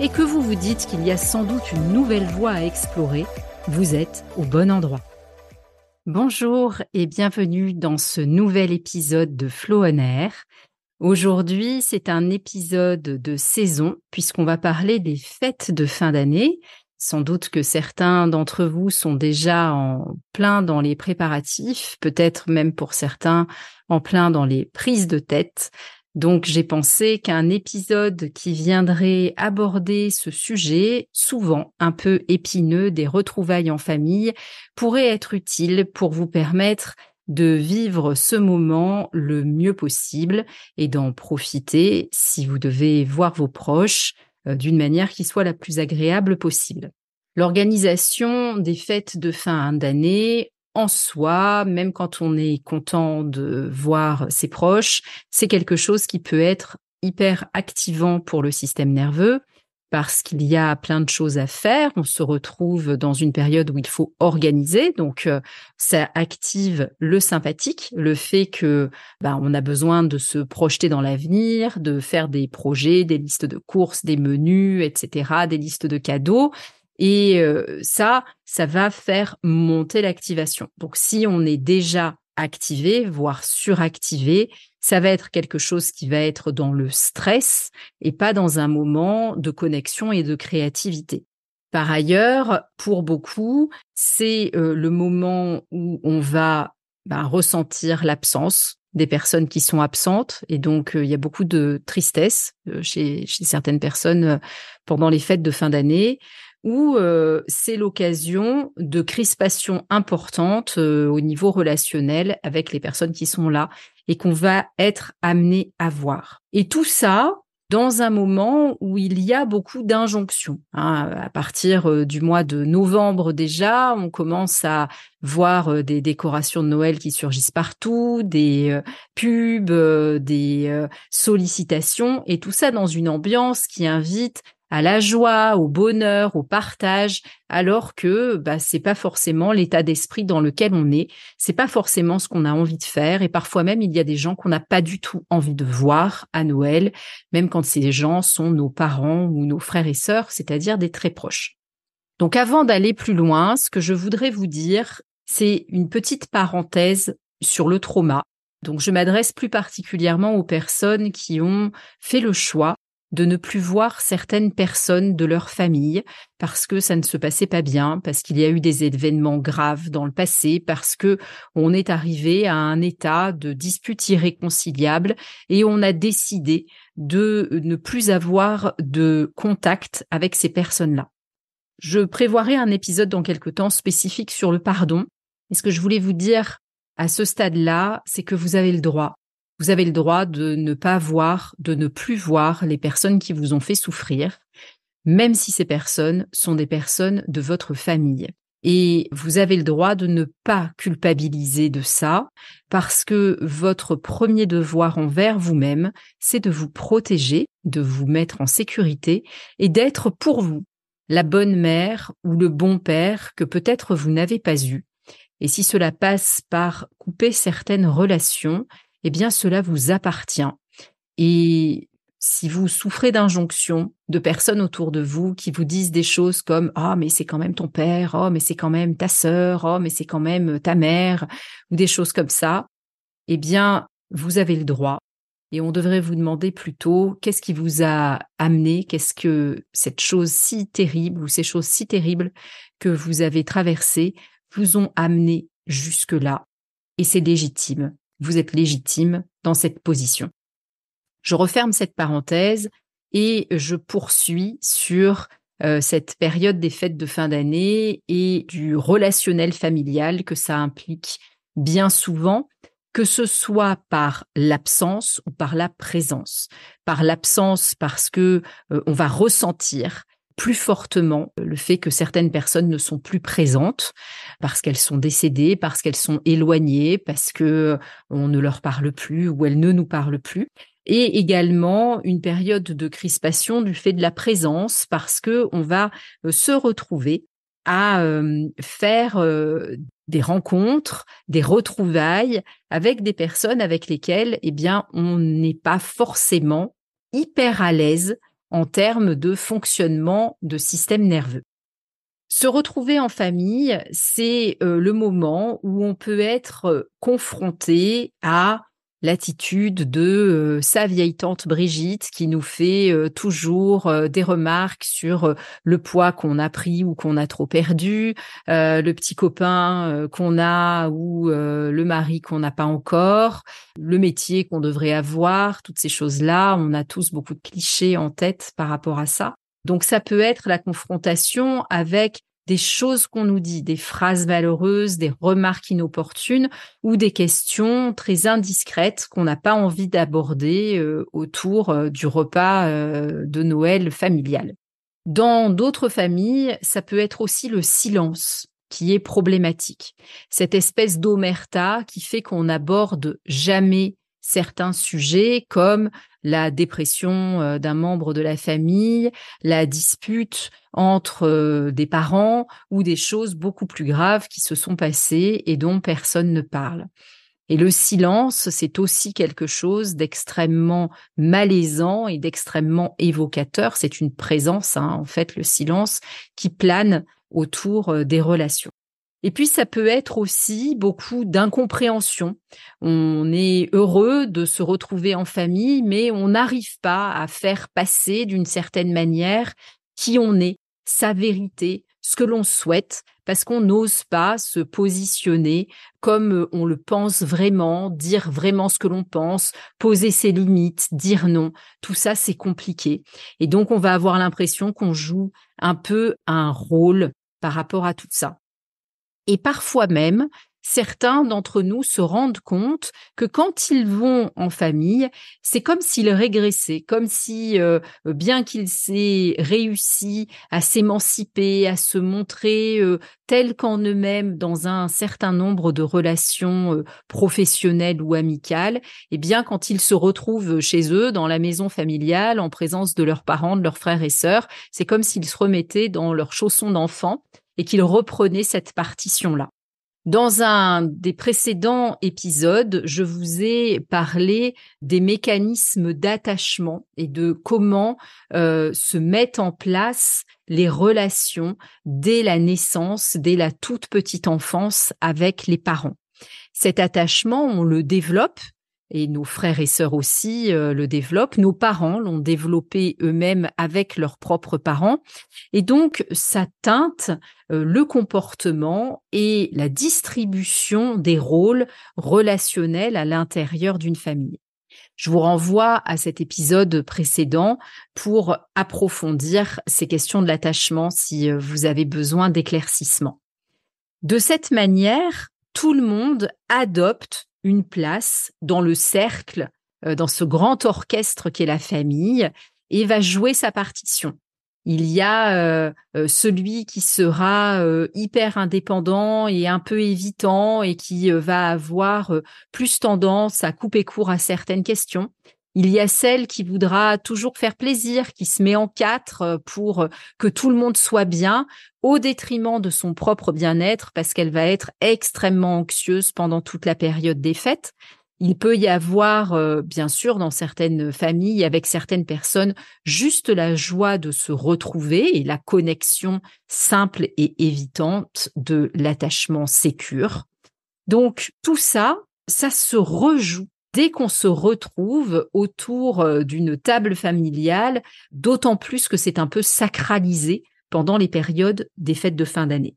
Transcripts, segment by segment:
et que vous vous dites qu'il y a sans doute une nouvelle voie à explorer, vous êtes au bon endroit. Bonjour et bienvenue dans ce nouvel épisode de Flow on Air. Aujourd'hui, c'est un épisode de saison puisqu'on va parler des fêtes de fin d'année. Sans doute que certains d'entre vous sont déjà en plein dans les préparatifs, peut-être même pour certains en plein dans les prises de tête. Donc j'ai pensé qu'un épisode qui viendrait aborder ce sujet, souvent un peu épineux, des retrouvailles en famille, pourrait être utile pour vous permettre de vivre ce moment le mieux possible et d'en profiter si vous devez voir vos proches euh, d'une manière qui soit la plus agréable possible. L'organisation des fêtes de fin d'année, en soi, même quand on est content de voir ses proches, c'est quelque chose qui peut être hyper activant pour le système nerveux parce qu'il y a plein de choses à faire. On se retrouve dans une période où il faut organiser, donc euh, ça active le sympathique, le fait que bah, on a besoin de se projeter dans l'avenir, de faire des projets, des listes de courses, des menus, etc., des listes de cadeaux. Et euh, ça, ça va faire monter l'activation. Donc si on est déjà activé, voire suractivé, ça va être quelque chose qui va être dans le stress et pas dans un moment de connexion et de créativité. Par ailleurs, pour beaucoup, c'est euh, le moment où on va bah, ressentir l'absence des personnes qui sont absentes et donc euh, il y a beaucoup de tristesse chez, chez certaines personnes pendant les fêtes de fin d'année où euh, c'est l'occasion de crispations importantes euh, au niveau relationnel avec les personnes qui sont là et qu'on va être amené à voir. Et tout ça dans un moment où il y a beaucoup d'injonctions. Hein. À partir euh, du mois de novembre déjà, on commence à voir des décorations de Noël qui surgissent partout, des pubs, des sollicitations, et tout ça dans une ambiance qui invite à la joie, au bonheur, au partage, alors que bah, c'est pas forcément l'état d'esprit dans lequel on est, c'est pas forcément ce qu'on a envie de faire, et parfois même il y a des gens qu'on n'a pas du tout envie de voir à Noël, même quand ces gens sont nos parents ou nos frères et sœurs, c'est-à-dire des très proches. Donc avant d'aller plus loin, ce que je voudrais vous dire, c'est une petite parenthèse sur le trauma. Donc je m'adresse plus particulièrement aux personnes qui ont fait le choix de ne plus voir certaines personnes de leur famille parce que ça ne se passait pas bien, parce qu'il y a eu des événements graves dans le passé, parce que on est arrivé à un état de dispute irréconciliable et on a décidé de ne plus avoir de contact avec ces personnes-là. Je prévoirai un épisode dans quelque temps spécifique sur le pardon. Et ce que je voulais vous dire à ce stade-là, c'est que vous avez le droit vous avez le droit de ne pas voir, de ne plus voir les personnes qui vous ont fait souffrir, même si ces personnes sont des personnes de votre famille. Et vous avez le droit de ne pas culpabiliser de ça parce que votre premier devoir envers vous-même, c'est de vous protéger, de vous mettre en sécurité et d'être pour vous la bonne mère ou le bon père que peut-être vous n'avez pas eu. Et si cela passe par couper certaines relations, eh bien cela vous appartient. Et si vous souffrez d'injonctions de personnes autour de vous qui vous disent des choses comme oh mais c'est quand même ton père, oh mais c'est quand même ta sœur, oh mais c'est quand même ta mère ou des choses comme ça, eh bien vous avez le droit Et on devrait vous demander plutôt qu'est-ce qui vous a amené, qu'est-ce que cette chose si terrible ou ces choses si terribles que vous avez traversées vous ont amené jusque-là. Et c'est légitime. Vous êtes légitime dans cette position. Je referme cette parenthèse et je poursuis sur euh, cette période des fêtes de fin d'année et du relationnel familial que ça implique bien souvent que ce soit par l'absence ou par la présence. Par l'absence parce que euh, on va ressentir plus fortement le fait que certaines personnes ne sont plus présentes parce qu'elles sont décédées, parce qu'elles sont éloignées, parce que on ne leur parle plus ou elles ne nous parlent plus. Et également une période de crispation du fait de la présence parce que on va euh, se retrouver à euh, faire des rencontres, des retrouvailles avec des personnes avec lesquelles, eh bien, on n'est pas forcément hyper à l'aise en termes de fonctionnement de système nerveux. Se retrouver en famille, c'est euh, le moment où on peut être euh, confronté à l'attitude de euh, sa vieille tante Brigitte qui nous fait euh, toujours euh, des remarques sur le poids qu'on a pris ou qu'on a trop perdu, le petit copain qu'on a ou le mari qu'on n'a pas encore, le métier qu'on devrait avoir, toutes ces choses-là. On a tous beaucoup de clichés en tête par rapport à ça. Donc ça peut être la confrontation avec des choses qu'on nous dit, des phrases malheureuses, des remarques inopportunes ou des questions très indiscrètes qu'on n'a pas envie d'aborder euh, autour euh, du repas euh, de Noël familial. Dans d'autres familles, ça peut être aussi le silence qui est problématique. Cette espèce d'omerta qui fait qu'on n'aborde jamais certains sujets comme la dépression euh, d'un membre de la famille, la dispute entre euh, des parents ou des choses beaucoup plus graves qui se sont passées et dont personne ne parle. Et le silence, c'est aussi quelque chose d'extrêmement malaisant et d'extrêmement évocateur. C'est une présence, hein, en fait, le silence qui plane autour euh, des relations. Et puis ça peut être aussi beaucoup d'incompréhension. On est heureux de se retrouver en famille, mais on n'arrive pas à faire passer d'une certaine manière qui on est, sa vérité, ce que l'on souhaite, parce qu'on n'ose pas se positionner comme on le pense vraiment, dire vraiment ce que l'on pense, poser ses limites, dire non. Tout ça, c'est compliqué. Et donc, on va avoir l'impression qu'on joue un peu un rôle par rapport à tout ça. Et parfois même, certains d'entre nous se rendent compte que quand ils vont en famille, c'est comme s'ils régressaient, comme si, euh, bien qu'ils aient réussi à s'émanciper, à se montrer euh, tels qu'en eux-mêmes dans un certain nombre de relations euh, professionnelles ou amicales, eh bien, quand ils se retrouvent chez eux, dans la maison familiale, en présence de leurs parents, de leurs frères et sœurs, c'est comme s'ils se remettaient dans leurs chaussons d'enfant et qu'il reprenait cette partition-là. Dans un des précédents épisodes, je vous ai parlé des mécanismes d'attachement et de comment euh, se mettent en place les relations dès la naissance, dès la toute petite enfance avec les parents. Cet attachement, on le développe et nos frères et sœurs aussi euh, le développent. Nos parents l'ont développé eux-mêmes avec leurs propres parents. Et donc, ça teinte euh, le comportement et la distribution des rôles relationnels à l'intérieur d'une famille. Je vous renvoie à cet épisode précédent pour approfondir ces questions de l'attachement si euh, vous avez besoin d'éclaircissement. De cette manière, tout le monde adopte une place dans le cercle, euh, dans ce grand orchestre qu'est la famille, et va jouer sa partition. Il y a euh, euh, celui qui sera hyper indépendant et un peu évitant et qui va avoir plus tendance à couper court à certaines questions. Il y a celle qui voudra toujours faire plaisir, qui se met en quatre pour que tout le monde soit bien, au détriment de son propre bien-être, parce qu'elle va être extrêmement anxieuse pendant toute la période des fêtes. Il peut y avoir, bien sûr, dans certaines familles, avec certaines personnes, juste la joie de se retrouver et la connexion simple et évitante de l'attachement sécure. Donc, tout ça, ça se rejoue dès qu'on se retrouve autour euh, d'une table familiale, d'autant plus que c'est un peu sacralisé pendant les périodes des fêtes de fin d'année.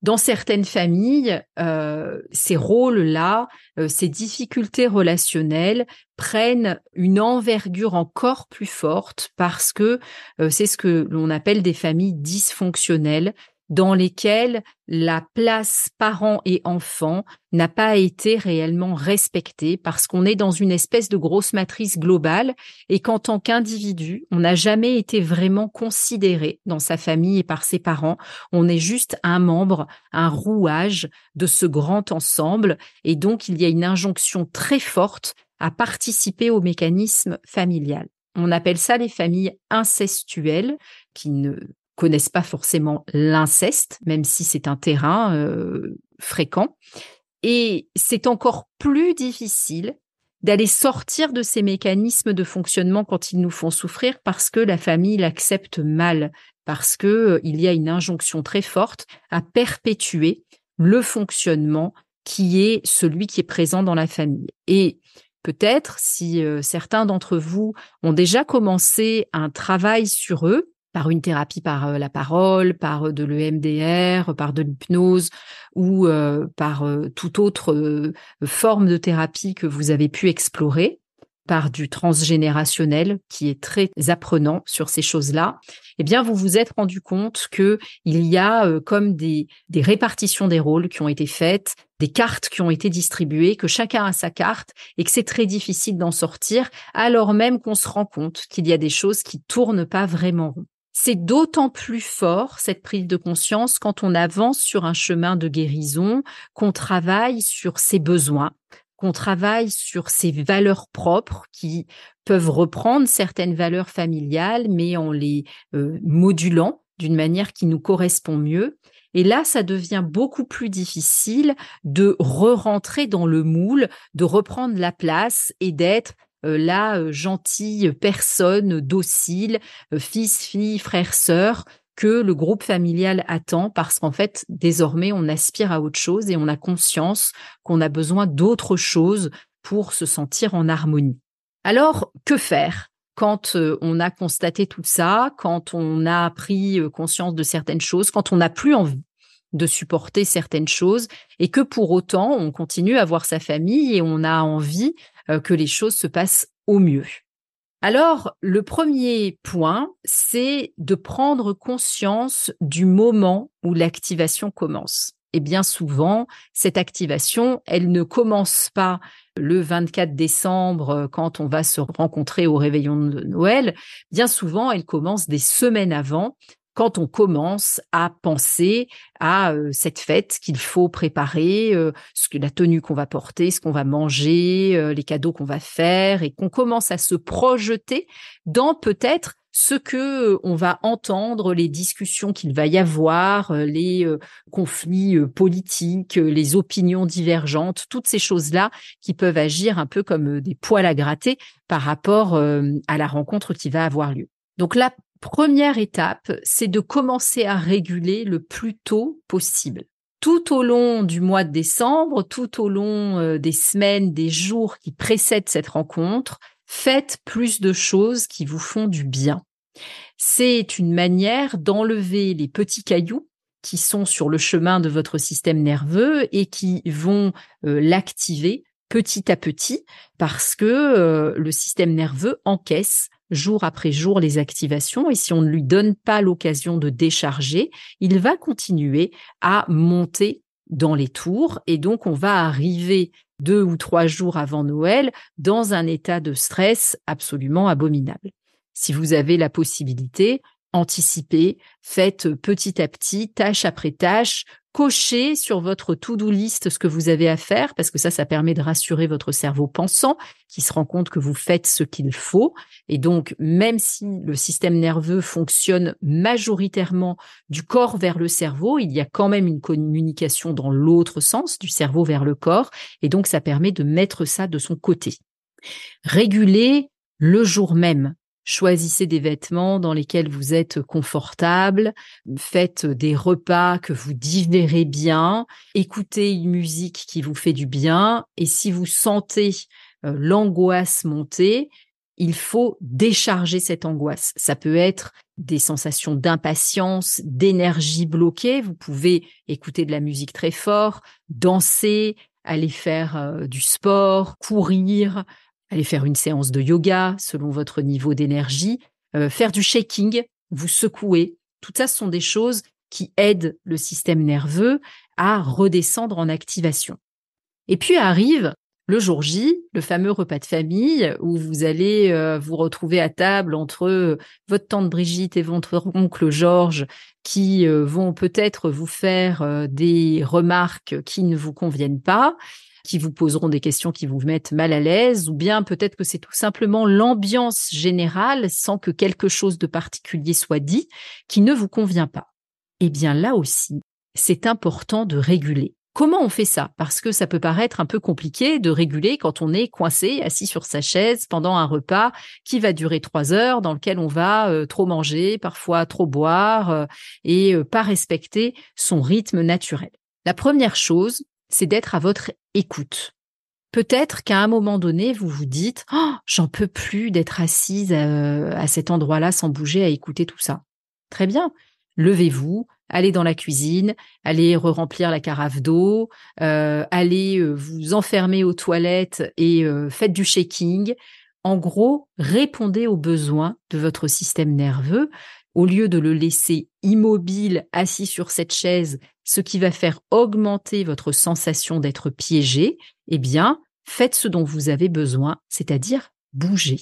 Dans certaines familles, euh, ces rôles-là, euh, ces difficultés relationnelles prennent une envergure encore plus forte parce que c'est ce que l'on appelle des familles dysfonctionnelles dans lesquels la place parents et enfants n'a pas été réellement respectée parce qu'on est dans une espèce de grosse matrice globale et qu'en tant qu'individu, on n'a jamais été vraiment considéré dans sa famille et par ses parents. On est juste un membre, un rouage de ce grand ensemble et donc il y a une injonction très forte à participer au mécanisme familial. On appelle ça les familles incestuelles qui ne connaissent pas forcément l'inceste, même si c'est un terrain euh, fréquent. Et c'est encore plus difficile d'aller sortir de ces mécanismes de fonctionnement quand ils nous font souffrir parce que la famille l'accepte mal, parce que euh, il y a une injonction très forte à perpétuer le fonctionnement qui est celui qui est présent dans la famille. Et peut-être si euh, certains d'entre vous ont déjà commencé un travail sur eux, par une thérapie par euh, la parole, par euh, de l'EMDR, par de l'hypnose ou euh, par toute autre forme de thérapie que vous avez pu explorer, par du transgénérationnel qui est très apprenant sur ces choses-là, eh bien vous vous êtes rendu compte que il y a comme des, répartitions des rôles qui ont été faites, des cartes qui ont été distribuées, que chacun a sa carte et que c'est très difficile d'en sortir, alors même qu'on se rend compte qu'il y a des choses qui tournent pas vraiment rond. C'est d'autant plus fort, cette prise de conscience, quand on avance sur un chemin de guérison, qu'on travaille sur ses besoins, qu'on travaille sur ses valeurs propres qui peuvent reprendre certaines valeurs familiales, mais en les euh, modulant d'une manière qui nous correspond mieux. Et là, ça devient beaucoup plus difficile de re-rentrer dans le moule, de reprendre la place et d'être la euh, gentille personne docile, euh, fils, fille, frère, sœur, que le groupe familial attend parce qu'en fait, désormais, on aspire à autre chose et on a conscience qu'on a besoin d'autre chose pour se sentir en harmonie. Alors, que faire quand on a constaté tout ça, quand on a pris conscience de certaines choses, quand on n'a plus envie de supporter certaines choses et que pour autant on continue à voir sa famille et on a envie euh, que les choses se passent au mieux. Alors, le premier point, c'est de prendre conscience du moment où l'activation commence. Et bien souvent, cette activation, elle ne commence pas le 24 décembre euh, quand on va se rencontrer au réveillon de Noël. Bien souvent, elle commence des semaines avant quand on commence à penser à euh, cette fête qu'il faut préparer, euh, ce que la tenue qu'on va porter, ce qu'on va manger, euh, les cadeaux qu'on va faire, et qu'on commence à se projeter dans peut-être ce que on va entendre, les discussions qu'il va y avoir, les conflits politiques, les opinions divergentes, toutes ces choses-là qui peuvent agir un peu comme des poils à gratter par rapport à la rencontre qui va avoir lieu. Donc là, première étape, c'est de commencer à réguler le plus tôt possible. Tout au long du mois de décembre, tout au long euh, des semaines, des jours qui précèdent cette rencontre, faites plus de choses qui vous font du bien. C'est une manière d'enlever les petits cailloux qui sont sur le chemin de votre système nerveux et qui vont euh, l'activer petit à petit parce que euh, le système nerveux encaisse jour après jour les activations et si on ne lui donne pas l'occasion de décharger, il va continuer à monter dans les tours et donc on va arriver deux ou trois jours avant Noël dans un état de stress absolument abominable. Si vous avez la possibilité, anticipez, faites petit à petit, tâche après tâche, cochez sur votre to-do list ce que vous avez à faire, parce que ça, ça permet de rassurer votre cerveau pensant, qui se rend compte que vous faites ce qu'il faut. Et donc, même si le système nerveux fonctionne majoritairement du corps vers le cerveau, il y a quand même une communication dans l'autre sens, du cerveau vers le corps. Et donc, ça permet de mettre ça de son côté. Réguler le jour même. Choisissez des vêtements dans lesquels vous êtes confortable, faites des repas que vous digérez bien, écoutez une musique qui vous fait du bien et si vous sentez l'angoisse monter, il faut décharger cette angoisse. Ça peut être des sensations d'impatience, d'énergie bloquée. Vous pouvez écouter de la musique très fort, danser, aller faire euh, du sport, courir, aller faire une séance de yoga selon votre niveau d'énergie, euh, faire du shaking, vous secouer. Tout ça, sont des choses qui aident le système nerveux à redescendre en activation. Et puis arrive le jour J, le fameux repas de famille où vous allez euh, vous retrouver à table entre euh, votre tante Brigitte et votre oncle Georges qui vont peut-être vous faire des remarques qui ne vous conviennent pas, qui vous poseront des questions qui vous mettent mal à l'aise, ou bien peut-être que c'est tout simplement l'ambiance générale sans que quelque chose de particulier soit dit qui ne vous convient pas. Eh bien là aussi, c'est important de réguler. Comment on fait ça? Parce que ça peut paraître un peu compliqué de réguler quand on est coincé, assis sur sa chaise pendant un repas qui va durer trois heures, dans lequel on va euh, trop manger, parfois trop boire, euh, et euh, pas respecter son rythme naturel. La première chose, c'est d'être à votre écoute. Peut-être qu'à un moment donné, vous vous dites oh, j'en peux plus d'être assise à cet endroit-là sans bouger à écouter tout ça. Très bien. Levez-vous, allez dans la cuisine, allez re-remplir la carafe d'eau, euh, allez euh, vous enfermer aux toilettes et euh, faites du shaking. En gros, répondez aux besoins de votre système nerveux au lieu de le laisser immobile, assis sur cette chaise, ce qui va faire augmenter votre sensation d'être piégé, eh bien, faites ce dont vous avez besoin, c'est-à-dire bouger.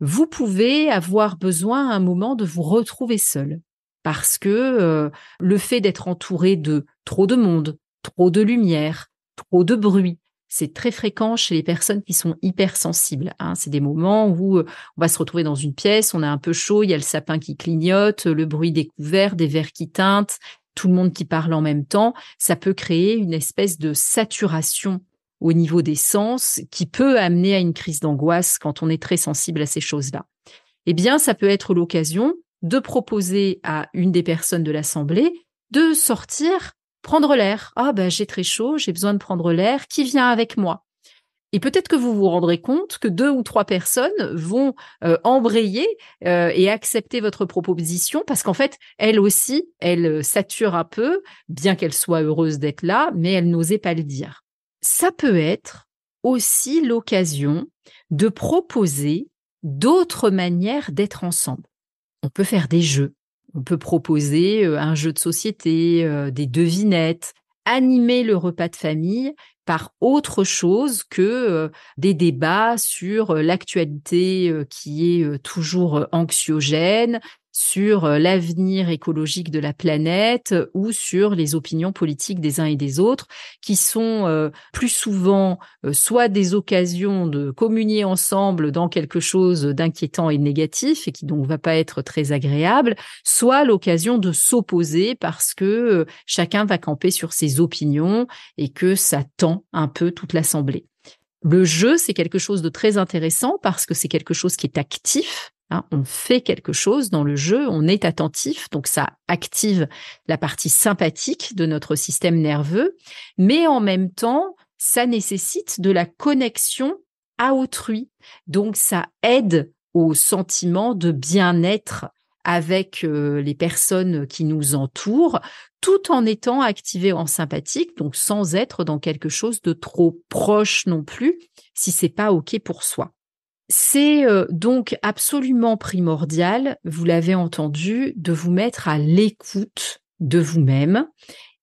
Vous pouvez avoir besoin à un moment de vous retrouver seul parce que euh, le fait d'être entouré de trop de monde, trop de lumière, trop de bruit, c'est très fréquent chez les personnes qui sont hypersensibles. Hein. C'est des moments où euh, on va se retrouver dans une pièce, on a un peu chaud, il y a le sapin qui clignote, le bruit des couverts, des verres qui teintent, tout le monde qui parle en même temps. Ça peut créer une espèce de saturation au niveau des sens qui peut amener à une crise d'angoisse quand on est très sensible à ces choses-là. Eh bien, ça peut être l'occasion de proposer à une des personnes de l'Assemblée de sortir, prendre l'air. Ah ben j'ai très chaud, j'ai besoin de prendre l'air, qui vient avec moi? Et peut-être que vous vous rendrez compte que deux ou trois personnes vont euh, embrayer euh, et accepter votre proposition parce qu'en fait, elle aussi, elle sature un peu, bien qu'elle soit heureuse d'être là, mais elle n'osait pas le dire. Ça peut être aussi l'occasion de proposer d'autres manières d'être ensemble on peut faire des jeux. On peut proposer euh, un jeu de société, euh, des devinettes, animer le repas de famille par autre chose que euh, des débats sur l'actualité qui est toujours anxiogène, sur euh, l'avenir écologique de la planète ou sur les opinions politiques des uns et des autres, qui sont euh, plus souvent euh, soit des occasions de communier ensemble dans quelque chose d'inquiétant et négatif et qui donc va pas être très agréable, soit l'occasion de s'opposer parce que chacun va camper sur ses opinions et que ça tend un peu toute l'assemblée. Le jeu, c'est quelque chose de très intéressant parce que c'est quelque chose qui est actif, Hein, on fait quelque chose dans le jeu, on est attentif, donc ça active la partie sympathique de notre système nerveux, mais en même temps, ça nécessite de la connexion à autrui. Donc ça aide au sentiment de bien-être avec euh, les personnes qui nous entourent, tout en étant activé en sympathique, donc sans être dans quelque chose de trop proche non plus, si c'est pas ok pour soi. C'est euh, donc absolument primordial, vous l'avez entendu, de vous mettre à l'écoute de vous-même.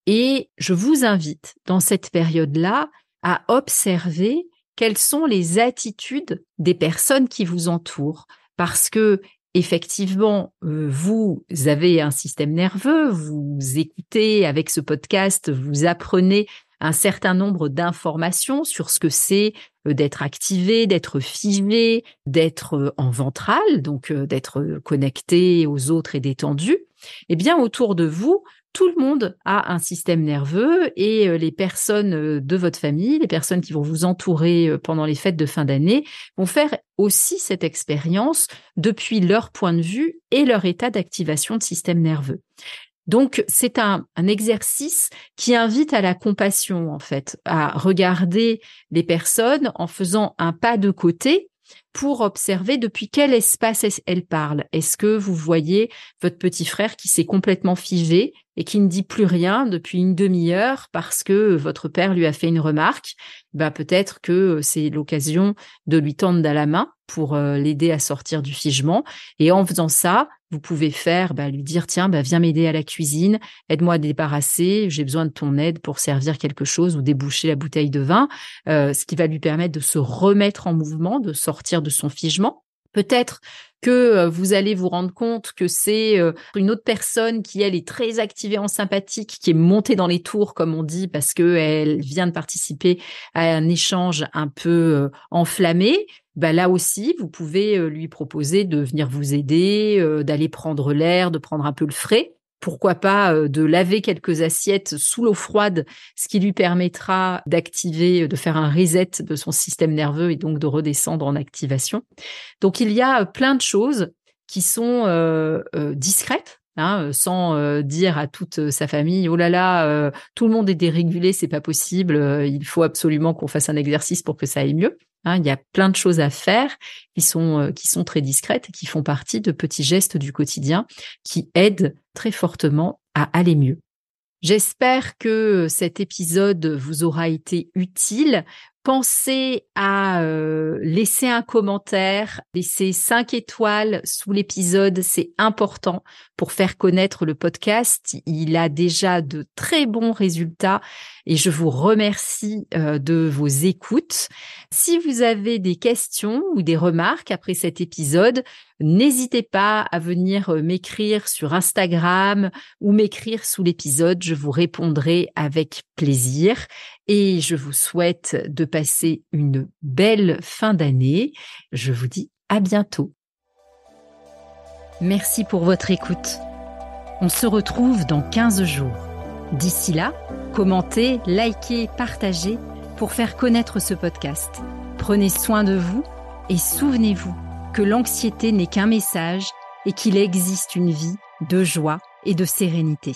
Et je vous invite dans cette période-là à observer quelles sont les attitudes des personnes qui vous entourent. Parce que effectivement, euh, vous avez un système nerveux, vous écoutez avec ce podcast, vous apprenez un certain nombre d'informations sur ce que c'est euh, d'être activé, d'être figé, d'être euh, en ventral, donc euh, d'être connecté aux autres et détendu, eh bien autour de vous, tout le monde a un système nerveux et les personnes de votre famille, les personnes qui vont vous entourer pendant les fêtes de fin d'année, vont faire aussi cette expérience depuis leur point de vue et leur état d'activation de système nerveux. Donc, c'est un, exercice qui invite à la compassion, en fait, à regarder les personnes en faisant un pas de côté pour observer depuis quel espace elle parle. Est-ce que vous voyez votre petit frère qui s'est complètement figé et qui ne dit plus rien depuis une demi-heure parce que votre père lui a fait une remarque? Bah, Peut-être que c'est l'occasion de lui tendre la main pour euh, l'aider à sortir du figement. Et en faisant ça, vous pouvez faire, bah, lui dire, tiens, bah, viens m'aider à la cuisine, aide-moi à débarrasser, j'ai besoin de ton aide pour servir quelque chose ou déboucher la bouteille de vin, euh, ce qui va lui permettre de se remettre en mouvement, de sortir de son figement. Peut-être que euh, vous allez vous rendre compte que c'est euh, une autre personne qui, elle, est très activée en sympathique, qui est montée dans les tours, comme on dit, parce qu'elle vient de participer à un échange un peu enflammé bah là aussi, vous pouvez lui proposer de venir vous aider, d'aller prendre l'air, de prendre un peu le frais. Pourquoi pas de laver quelques assiettes sous l'eau froide, ce qui lui permettra d'activer, de faire un reset de son système nerveux et donc de redescendre en activation. Donc il y a plein de choses qui sont discrètes Hein, sans dire à toute sa famille oh là là tout le monde est dérégulé c'est pas possible il faut absolument qu'on fasse un exercice pour que ça aille mieux Hein, il y a plein de choses à faire qui sont, euh, qui sont très discrètes qui font partie de petits gestes du quotidien qui aident très fortement à aller mieux. J'espère que cet épisode vous aura été utile. Pensez à euh, laisser un commentaire, laisser cinq étoiles sous l'épisode, c'est important pour faire connaître le podcast. Il a déjà de très bons résultats et je vous remercie euh, de vos écoutes. Si vous avez des questions ou des remarques après cet épisode, n'hésitez pas à venir euh, m'écrire sur Instagram ou m'écrire sous l'épisode. Je vous répondrai avec plaisir et je vous souhaite de passer une belle fin d'année. Je vous dis à bientôt. Merci pour votre écoute. On se retrouve dans 15 jours. D'ici là, commentez, likez, partagez pour faire connaître ce podcast. Prenez soin de vous et souvenez-vous que l'anxiété n'est qu'un message et qu'il existe une vie de joie et de sérénité.